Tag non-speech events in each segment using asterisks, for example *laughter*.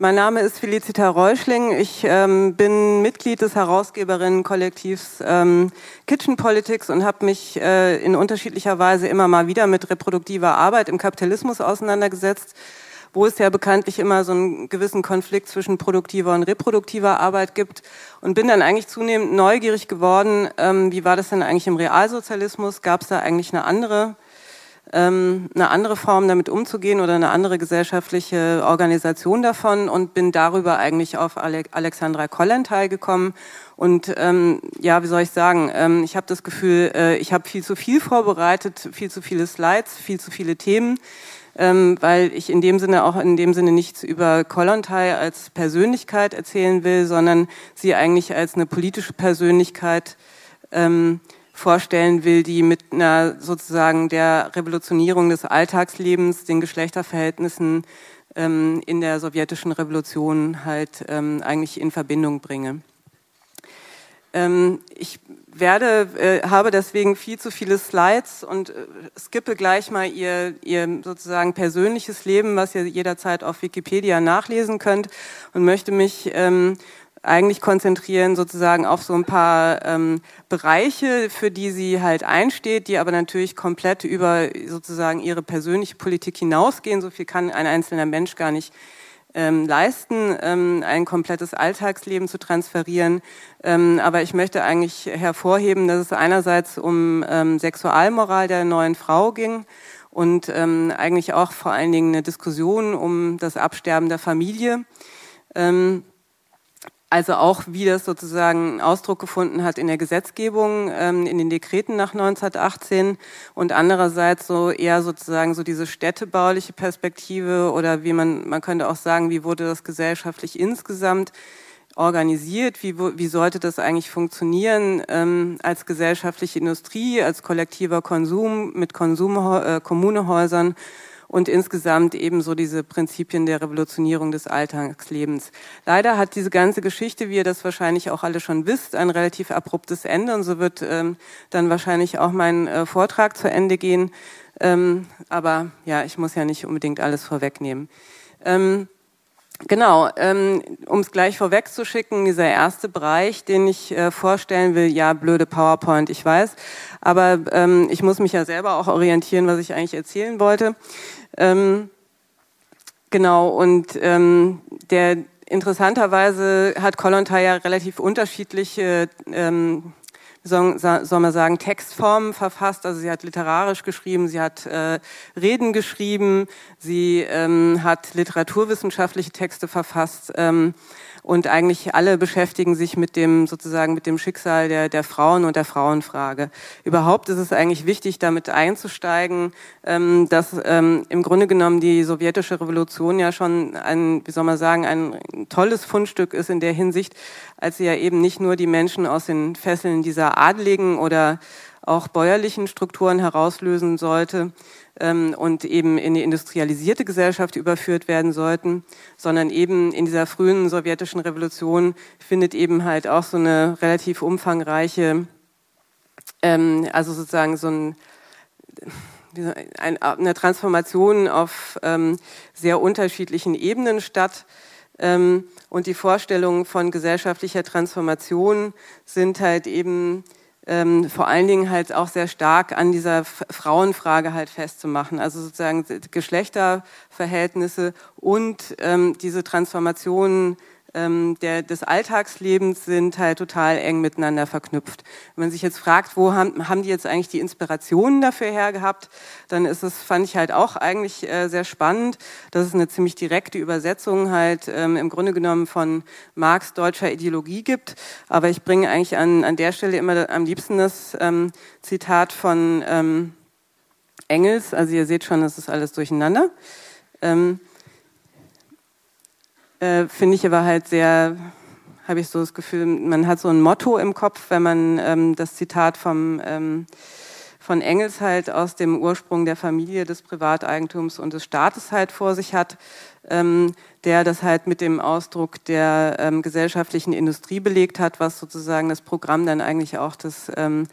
Mein Name ist Felicita Reuschling. Ich ähm, bin Mitglied des Herausgeberinnen-Kollektivs ähm, Kitchen Politics und habe mich äh, in unterschiedlicher Weise immer mal wieder mit reproduktiver Arbeit im Kapitalismus auseinandergesetzt, wo es ja bekanntlich immer so einen gewissen Konflikt zwischen produktiver und reproduktiver Arbeit gibt und bin dann eigentlich zunehmend neugierig geworden, ähm, wie war das denn eigentlich im Realsozialismus? Gab es da eigentlich eine andere ähm, eine andere Form damit umzugehen oder eine andere gesellschaftliche Organisation davon und bin darüber eigentlich auf Alexandra Kollentay gekommen. Und ähm, ja, wie soll ich sagen, ähm, ich habe das Gefühl, äh, ich habe viel zu viel vorbereitet, viel zu viele Slides, viel zu viele Themen, ähm, weil ich in dem Sinne auch in dem Sinne nichts über Kollontai als Persönlichkeit erzählen will, sondern sie eigentlich als eine politische Persönlichkeit ähm, vorstellen will, die mit einer sozusagen der Revolutionierung des Alltagslebens, den Geschlechterverhältnissen ähm, in der sowjetischen Revolution halt ähm, eigentlich in Verbindung bringe. Ähm, ich werde, äh, habe deswegen viel zu viele Slides und äh, skippe gleich mal ihr, ihr sozusagen persönliches Leben, was ihr jederzeit auf Wikipedia nachlesen könnt und möchte mich ähm, eigentlich konzentrieren sozusagen auf so ein paar ähm, Bereiche, für die sie halt einsteht, die aber natürlich komplett über sozusagen ihre persönliche Politik hinausgehen. So viel kann ein einzelner Mensch gar nicht ähm, leisten, ähm, ein komplettes Alltagsleben zu transferieren. Ähm, aber ich möchte eigentlich hervorheben, dass es einerseits um ähm, Sexualmoral der neuen Frau ging und ähm, eigentlich auch vor allen Dingen eine Diskussion um das Absterben der Familie. Ähm, also auch, wie das sozusagen Ausdruck gefunden hat in der Gesetzgebung, ähm, in den Dekreten nach 1918 und andererseits so eher sozusagen so diese städtebauliche Perspektive oder wie man, man könnte auch sagen, wie wurde das gesellschaftlich insgesamt organisiert, wie, wie sollte das eigentlich funktionieren ähm, als gesellschaftliche Industrie, als kollektiver Konsum mit Konsum, äh, Kommunehäusern und insgesamt ebenso diese Prinzipien der Revolutionierung des Alltagslebens. Leider hat diese ganze Geschichte, wie ihr das wahrscheinlich auch alle schon wisst, ein relativ abruptes Ende und so wird ähm, dann wahrscheinlich auch mein äh, Vortrag zu Ende gehen. Ähm, aber ja, ich muss ja nicht unbedingt alles vorwegnehmen. Ähm, Genau, ähm, um es gleich vorwegzuschicken, dieser erste Bereich, den ich äh, vorstellen will, ja, blöde PowerPoint, ich weiß, aber ähm, ich muss mich ja selber auch orientieren, was ich eigentlich erzählen wollte. Ähm, genau, und ähm, der interessanterweise hat Kollontai ja relativ unterschiedliche ähm, soll, soll man sagen, Textformen verfasst. Also sie hat literarisch geschrieben, sie hat äh, Reden geschrieben, sie ähm, hat literaturwissenschaftliche Texte verfasst. Ähm, und eigentlich alle beschäftigen sich mit dem sozusagen mit dem Schicksal der, der Frauen und der Frauenfrage. Überhaupt ist es eigentlich wichtig, damit einzusteigen, ähm, dass ähm, im Grunde genommen die sowjetische Revolution ja schon ein, wie soll man sagen, ein tolles Fundstück ist in der Hinsicht, als sie ja eben nicht nur die Menschen aus den Fesseln dieser adligen oder auch bäuerlichen Strukturen herauslösen sollte, ähm, und eben in die industrialisierte Gesellschaft überführt werden sollten, sondern eben in dieser frühen sowjetischen Revolution findet eben halt auch so eine relativ umfangreiche, ähm, also sozusagen so ein eine Transformation auf ähm, sehr unterschiedlichen Ebenen statt. Ähm, und die Vorstellungen von gesellschaftlicher Transformation sind halt eben ähm, vor allen Dingen halt auch sehr stark an dieser Frauenfrage halt festzumachen. Also sozusagen Geschlechterverhältnisse und ähm, diese Transformationen ähm, der, des Alltagslebens sind halt total eng miteinander verknüpft. Wenn man sich jetzt fragt, wo haben, haben die jetzt eigentlich die Inspirationen dafür hergehabt, dann ist es, fand ich halt auch eigentlich äh, sehr spannend, dass es eine ziemlich direkte Übersetzung halt ähm, im Grunde genommen von Marx deutscher Ideologie gibt. Aber ich bringe eigentlich an, an der Stelle immer am liebsten das ähm, Zitat von ähm, Engels. Also ihr seht schon, das ist alles durcheinander. Ähm, äh, Finde ich aber halt sehr, habe ich so das Gefühl, man hat so ein Motto im Kopf, wenn man ähm, das Zitat vom, ähm, von Engels halt aus dem Ursprung der Familie, des Privateigentums und des Staates halt vor sich hat, ähm, der das halt mit dem Ausdruck der ähm, gesellschaftlichen Industrie belegt hat, was sozusagen das Programm dann eigentlich auch das, ähm,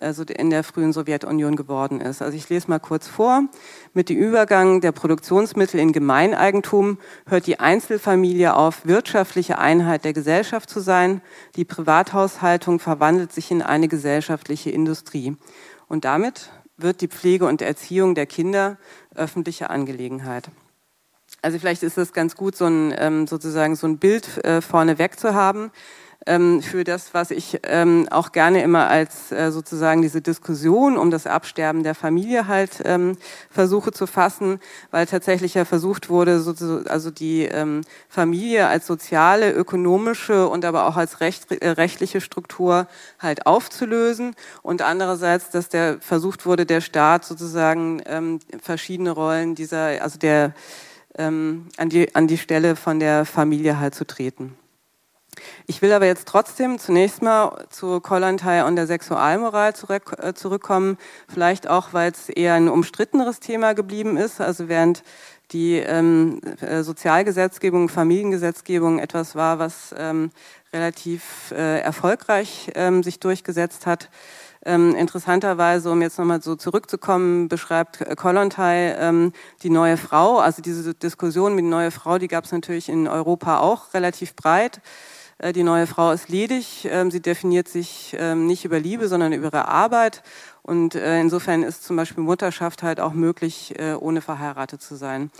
also in der frühen Sowjetunion geworden ist. Also ich lese mal kurz vor. Mit dem Übergang der Produktionsmittel in Gemeineigentum hört die Einzelfamilie auf, wirtschaftliche Einheit der Gesellschaft zu sein. Die Privathaushaltung verwandelt sich in eine gesellschaftliche Industrie. Und damit wird die Pflege und Erziehung der Kinder öffentliche Angelegenheit. Also vielleicht ist es ganz gut, so ein ähm, sozusagen so ein Bild äh, vorneweg zu haben ähm, für das, was ich ähm, auch gerne immer als äh, sozusagen diese Diskussion um das Absterben der Familie halt ähm, versuche zu fassen, weil tatsächlich ja versucht wurde, also die ähm, Familie als soziale, ökonomische und aber auch als recht, äh, rechtliche Struktur halt aufzulösen und andererseits, dass der versucht wurde, der Staat sozusagen ähm, verschiedene Rollen dieser, also der ähm, an, die, an die Stelle von der Familie halt zu treten. Ich will aber jetzt trotzdem zunächst mal zu Kollontai und der Sexualmoral äh, zurückkommen, vielleicht auch, weil es eher ein umstritteneres Thema geblieben ist. Also während die ähm, äh, Sozialgesetzgebung, Familiengesetzgebung etwas war, was ähm, relativ äh, erfolgreich ähm, sich durchgesetzt hat, ähm, interessanterweise, um jetzt nochmal so zurückzukommen, beschreibt Kollontai ähm, die neue Frau. Also diese Diskussion mit der neuen Frau, die gab es natürlich in Europa auch relativ breit. Äh, die neue Frau ist ledig. Ähm, sie definiert sich ähm, nicht über Liebe, sondern über ihre Arbeit. Und äh, insofern ist zum Beispiel Mutterschaft halt auch möglich, äh, ohne verheiratet zu sein.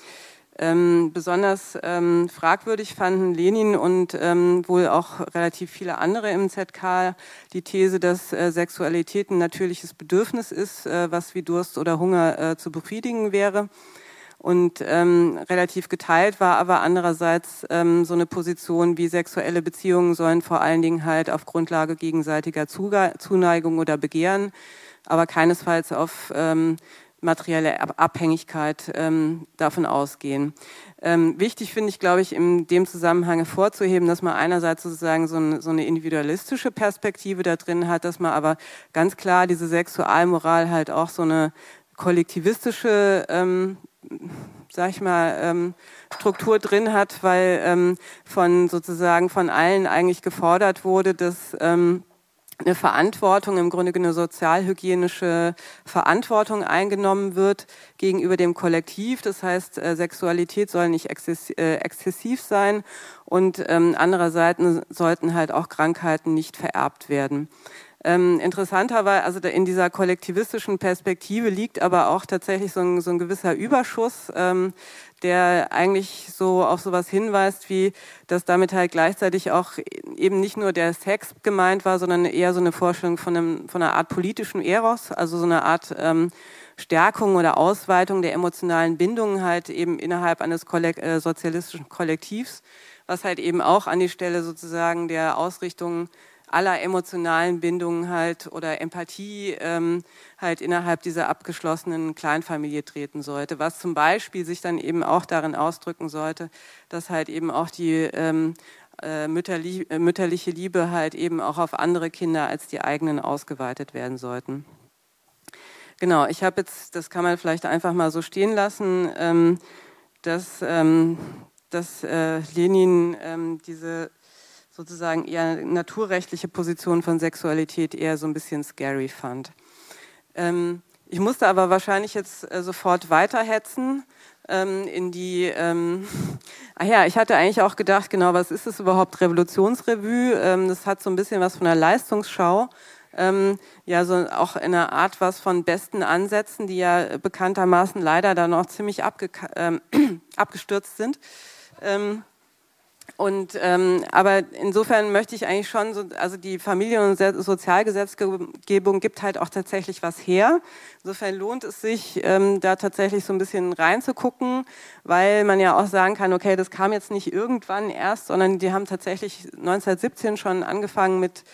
Ähm, besonders fragwürdig fanden Lenin und wohl auch relativ viele andere im ZK die These, dass Sexualität ein natürliches Bedürfnis ist, was wie Durst oder Hunger zu befriedigen wäre. Und ähm, relativ geteilt war aber andererseits ähm, so eine Position wie sexuelle Beziehungen sollen vor allen Dingen halt auf Grundlage gegenseitiger Zuneigung oder Begehren, aber keinesfalls auf ähm, materielle Abhängigkeit ähm, davon ausgehen. Ähm, wichtig finde ich, glaube ich, in dem Zusammenhang hervorzuheben, dass man einerseits sozusagen so, ein, so, eine individualistische Perspektive da drin hat, dass man aber ganz klar diese Sexualmoral halt auch so eine kollektivistische, ähm, sag ich mal, ähm, Struktur drin hat, weil ähm, von sozusagen von allen eigentlich gefordert wurde, dass ähm, eine Verantwortung, im Grunde eine sozialhygienische Verantwortung eingenommen wird gegenüber dem Kollektiv. Das heißt, äh, Sexualität soll nicht äh, exzessiv sein und ähm, andererseits sollten halt auch Krankheiten nicht vererbt werden. Ähm, interessanterweise, also in dieser kollektivistischen Perspektive liegt aber auch tatsächlich so ein, so ein gewisser Überschuss, ähm, der eigentlich so auf sowas hinweist, wie dass damit halt gleichzeitig auch eben nicht nur der Sex gemeint war, sondern eher so eine Vorstellung von, einem, von einer Art politischen Eros, also so eine Art ähm, Stärkung oder Ausweitung der emotionalen Bindungen halt eben innerhalb eines Kollek äh, sozialistischen Kollektivs, was halt eben auch an die Stelle sozusagen der Ausrichtung aller emotionalen Bindungen halt oder Empathie ähm, halt innerhalb dieser abgeschlossenen Kleinfamilie treten sollte, was zum Beispiel sich dann eben auch darin ausdrücken sollte, dass halt eben auch die ähm, äh, äh, mütterliche Liebe halt eben auch auf andere Kinder als die eigenen ausgeweitet werden sollten. Genau, ich habe jetzt, das kann man vielleicht einfach mal so stehen lassen, ähm, dass, ähm, dass äh, Lenin ähm, diese sozusagen eher naturrechtliche Position von Sexualität eher so ein bisschen scary fand. Ähm, ich musste aber wahrscheinlich jetzt äh, sofort weiterhetzen ähm, in die, ähm, *laughs* ah ja, ich hatte eigentlich auch gedacht, genau, was ist es überhaupt, Revolutionsrevue? Ähm, das hat so ein bisschen was von der Leistungsschau. Ähm, ja, so auch in einer Art was von besten Ansätzen, die ja bekanntermaßen leider dann auch ziemlich abge ähm, *clears throat* abgestürzt sind. Ähm, und ähm, aber insofern möchte ich eigentlich schon, so, also die Familien- und Sozialgesetzgebung gibt halt auch tatsächlich was her. Insofern lohnt es sich, ähm, da tatsächlich so ein bisschen reinzugucken, weil man ja auch sagen kann, okay, das kam jetzt nicht irgendwann erst, sondern die haben tatsächlich 1917 schon angefangen mit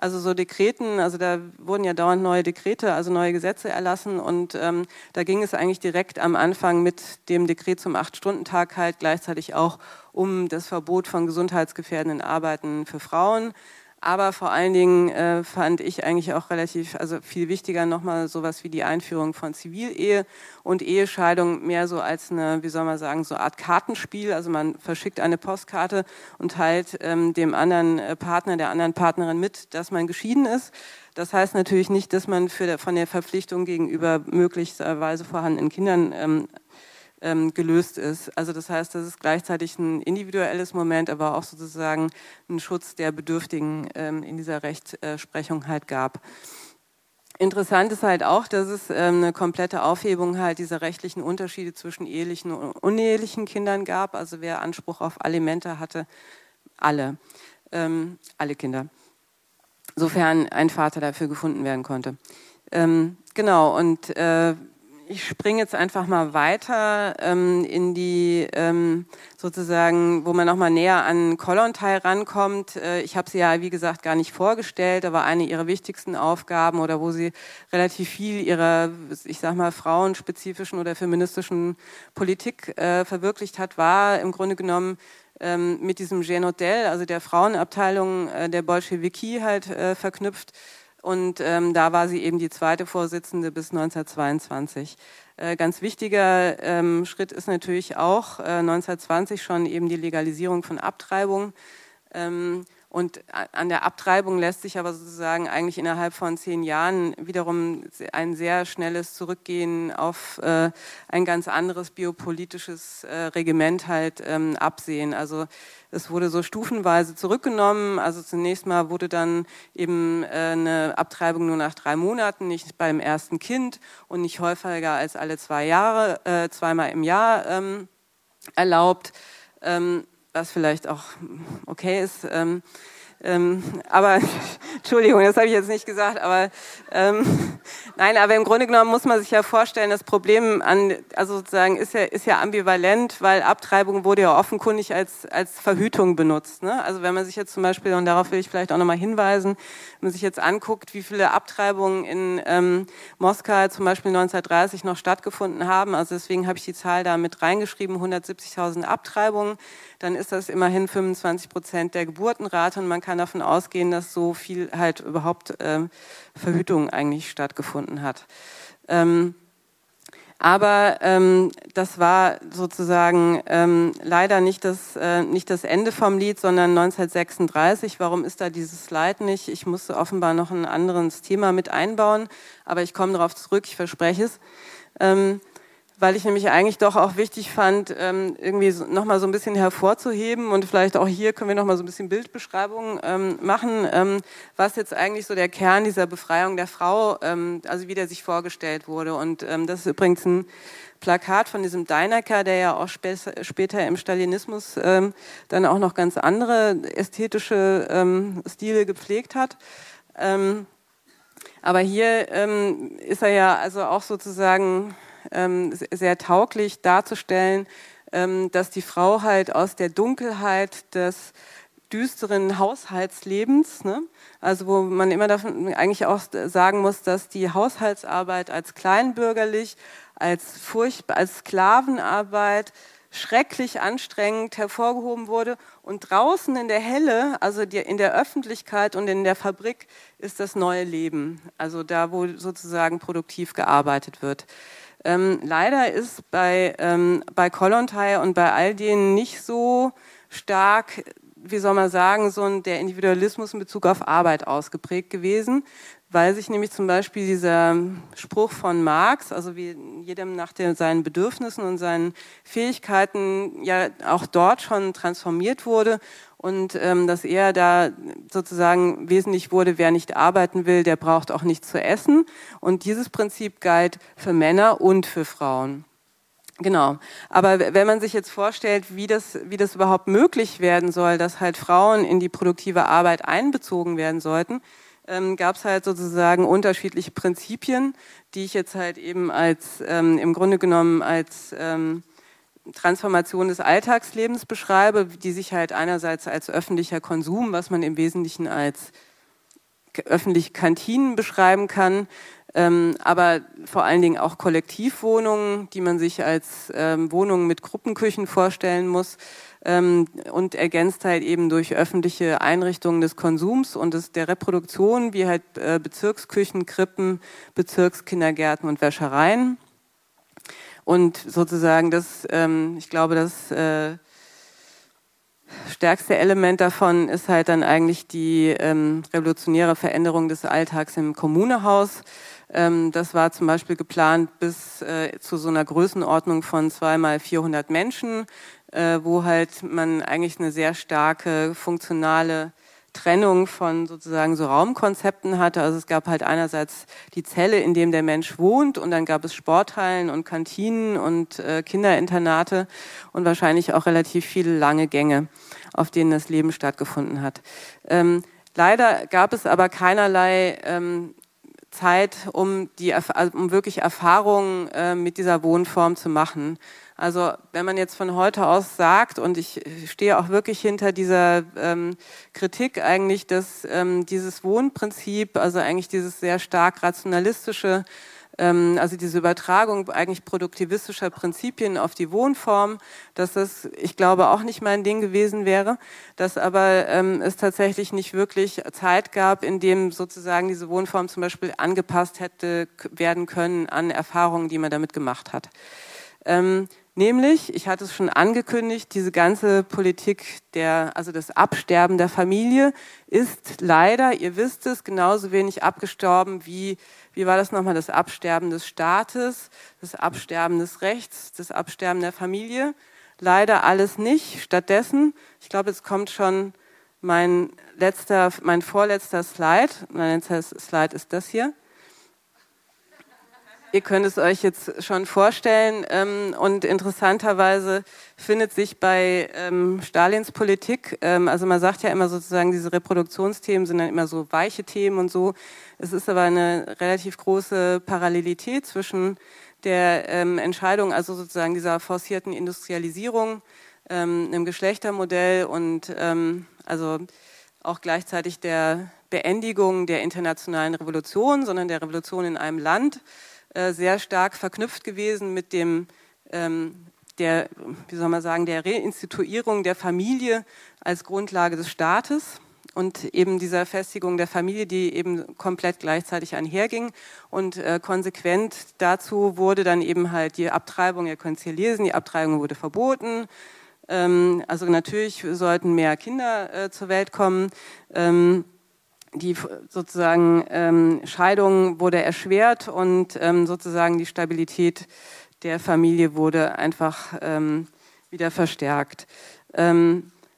also so Dekreten, also da wurden ja dauernd neue Dekrete, also neue Gesetze erlassen und ähm, da ging es eigentlich direkt am Anfang mit dem Dekret zum Acht-Stunden-Tag halt gleichzeitig auch um das Verbot von gesundheitsgefährdenden Arbeiten für Frauen. Aber vor allen Dingen äh, fand ich eigentlich auch relativ, also viel wichtiger nochmal sowas wie die Einführung von Zivilehe und Ehescheidung mehr so als eine, wie soll man sagen, so Art Kartenspiel. Also man verschickt eine Postkarte und teilt ähm, dem anderen äh, Partner, der anderen Partnerin mit, dass man geschieden ist. Das heißt natürlich nicht, dass man für, von der Verpflichtung gegenüber möglicherweise vorhandenen Kindern ähm, ähm, gelöst ist. Also das heißt, das ist gleichzeitig ein individuelles Moment, aber auch sozusagen ein Schutz der Bedürftigen ähm, in dieser Rechtsprechung halt gab. Interessant ist halt auch, dass es ähm, eine komplette Aufhebung halt dieser rechtlichen Unterschiede zwischen ehelichen und unehelichen Kindern gab. Also wer Anspruch auf Alimente hatte, alle, ähm, alle Kinder, sofern ein Vater dafür gefunden werden konnte. Ähm, genau, und äh, ich springe jetzt einfach mal weiter ähm, in die ähm, sozusagen, wo man nochmal näher an Kollontai rankommt. Äh, ich habe sie ja, wie gesagt, gar nicht vorgestellt, aber eine ihrer wichtigsten Aufgaben oder wo sie relativ viel ihrer, ich sag mal, frauenspezifischen oder feministischen Politik äh, verwirklicht hat, war im Grunde genommen ähm, mit diesem Genodel, also der Frauenabteilung äh, der Bolschewiki halt äh, verknüpft und ähm, da war sie eben die zweite Vorsitzende bis 1922. Äh, ganz wichtiger ähm, Schritt ist natürlich auch äh, 1920 schon eben die Legalisierung von Abtreibung. Ähm, und an der Abtreibung lässt sich aber sozusagen eigentlich innerhalb von zehn Jahren wiederum ein sehr schnelles Zurückgehen auf äh, ein ganz anderes biopolitisches äh, Regiment halt ähm, absehen. Also es wurde so stufenweise zurückgenommen. Also zunächst mal wurde dann eben äh, eine Abtreibung nur nach drei Monaten, nicht beim ersten Kind und nicht häufiger als alle zwei Jahre, zweimal im Jahr ähm, erlaubt. Ähm, was vielleicht auch okay ist. Ähm, ähm, aber *laughs* Entschuldigung, das habe ich jetzt nicht gesagt, aber ähm, nein, aber im Grunde genommen muss man sich ja vorstellen, das Problem an, also sozusagen ist ja, ist ja ambivalent, weil Abtreibung wurde ja offenkundig als, als Verhütung benutzt. Ne? Also wenn man sich jetzt zum Beispiel, und darauf will ich vielleicht auch nochmal hinweisen, wenn man sich jetzt anguckt, wie viele Abtreibungen in ähm, Moskau zum Beispiel 1930 noch stattgefunden haben, also deswegen habe ich die Zahl da mit reingeschrieben, 170.000 Abtreibungen, dann ist das immerhin 25 Prozent der Geburtenrate und man kann davon ausgehen, dass so viel halt überhaupt ähm, Verhütung eigentlich stattgefunden hat. Ähm, aber ähm, das war sozusagen ähm, leider nicht das, äh, nicht das Ende vom Lied, sondern 1936. Warum ist da dieses Slide nicht? Ich musste offenbar noch ein anderes Thema mit einbauen, aber ich komme darauf zurück, ich verspreche es. Ähm, weil ich nämlich eigentlich doch auch wichtig fand, ähm, irgendwie nochmal so ein bisschen hervorzuheben und vielleicht auch hier können wir nochmal so ein bisschen Bildbeschreibung ähm, machen, ähm, was jetzt eigentlich so der Kern dieser Befreiung der Frau, also wie der sich vorgestellt wurde. Und das ist übrigens ein Plakat von diesem Deinecker, der ja auch später, im Stalinismus dann auch noch ganz andere ästhetische Stile gepflegt hat. Aber hier ist er ja also auch sozusagen sehr tauglich darzustellen, ähm, dass die Frau halt aus der Dunkelheit des düsteren Haushaltslebens, ne? also wo man immer davon eigentlich auch sagen muss, dass die Haushaltsarbeit als kleinbürgerlich, als furchtbar, als Sklavenarbeit schrecklich anstrengend hervorgehoben wurde und draußen in der Helle, also in der Öffentlichkeit und in der Fabrik ist das neue Leben, also da, wo sozusagen produktiv gearbeitet wird. Ähm, leider ist bei, ähm, bei Kollontai und bei all denen nicht so stark, wie soll man sagen, so ein, der Individualismus in Bezug auf Arbeit ausgeprägt gewesen, weil sich nämlich zum Beispiel dieser Spruch von Marx, also wie jedem nach den, seinen Bedürfnissen und seinen Fähigkeiten ja auch dort schon transformiert wurde und ähm, dass er da sozusagen wesentlich wurde, wer nicht arbeiten will, der braucht auch nichts zu essen. Und dieses Prinzip galt für Männer und für Frauen. Genau. Aber wenn man sich jetzt vorstellt, wie das, wie das überhaupt möglich werden soll, dass halt Frauen in die produktive Arbeit einbezogen werden sollten, ähm, gab es halt sozusagen unterschiedliche Prinzipien, die ich jetzt halt eben als ähm, im Grunde genommen als ähm, Transformation des Alltagslebens beschreibe, die sich halt einerseits als öffentlicher Konsum, was man im Wesentlichen als öffentliche Kantinen beschreiben kann, ähm, aber vor allen Dingen auch Kollektivwohnungen, die man sich als ähm, Wohnungen mit Gruppenküchen vorstellen muss, ähm, und ergänzt halt eben durch öffentliche Einrichtungen des Konsums und des, der Reproduktion, wie halt äh, Bezirksküchen, Krippen, Bezirkskindergärten und Wäschereien. Und sozusagen das, ähm, ich glaube, das äh, stärkste Element davon ist halt dann eigentlich die ähm, revolutionäre Veränderung des Alltags im Kommunehaus. Ähm, das war zum Beispiel geplant bis äh, zu so einer Größenordnung von zweimal 400 Menschen, äh, wo halt man eigentlich eine sehr starke funktionale Trennung von sozusagen so Raumkonzepten hatte. Also es gab halt einerseits die Zelle, in dem der Mensch wohnt und dann gab es Sporthallen und Kantinen und äh, Kinderinternate und wahrscheinlich auch relativ viele lange Gänge, auf denen das Leben stattgefunden hat. Ähm, leider gab es aber keinerlei ähm, Zeit, um, die, also um wirklich Erfahrungen äh, mit dieser Wohnform zu machen. Also wenn man jetzt von heute aus sagt, und ich stehe auch wirklich hinter dieser ähm, Kritik eigentlich, dass ähm, dieses Wohnprinzip, also eigentlich dieses sehr stark rationalistische, also diese Übertragung eigentlich produktivistischer Prinzipien auf die Wohnform, dass das, ich glaube, auch nicht mein Ding gewesen wäre, dass aber ähm, es tatsächlich nicht wirklich Zeit gab, in dem sozusagen diese Wohnform zum Beispiel angepasst hätte werden können an Erfahrungen, die man damit gemacht hat. Ähm, Nämlich, ich hatte es schon angekündigt, diese ganze Politik der, also das Absterben der Familie ist leider, ihr wisst es, genauso wenig abgestorben wie, wie war das nochmal, das Absterben des Staates, das Absterben des Rechts, das Absterben der Familie. Leider alles nicht. Stattdessen, ich glaube, jetzt kommt schon mein letzter, mein vorletzter Slide. Mein letzter Slide ist das hier. Ihr könnt es euch jetzt schon vorstellen. Ähm, und interessanterweise findet sich bei ähm, Stalins Politik, ähm, also man sagt ja immer sozusagen, diese Reproduktionsthemen sind dann immer so weiche Themen und so. Es ist aber eine relativ große Parallelität zwischen der Entscheidung, also sozusagen dieser forcierten Industrialisierung, einem Geschlechtermodell und also auch gleichzeitig der Beendigung der internationalen Revolution, sondern der Revolution in einem Land sehr stark verknüpft gewesen mit dem ähm, der, wie soll man sagen, der Reinstituierung der Familie als Grundlage des Staates und eben dieser Festigung der Familie, die eben komplett gleichzeitig einherging. Und äh, konsequent dazu wurde dann eben halt die Abtreibung, ihr könnt es hier lesen, die Abtreibung wurde verboten. Ähm, also natürlich sollten mehr Kinder äh, zur Welt kommen. Ähm, die sozusagen ähm, Scheidung wurde erschwert und ähm, sozusagen die Stabilität der Familie wurde einfach ähm, wieder verstärkt. Ähm,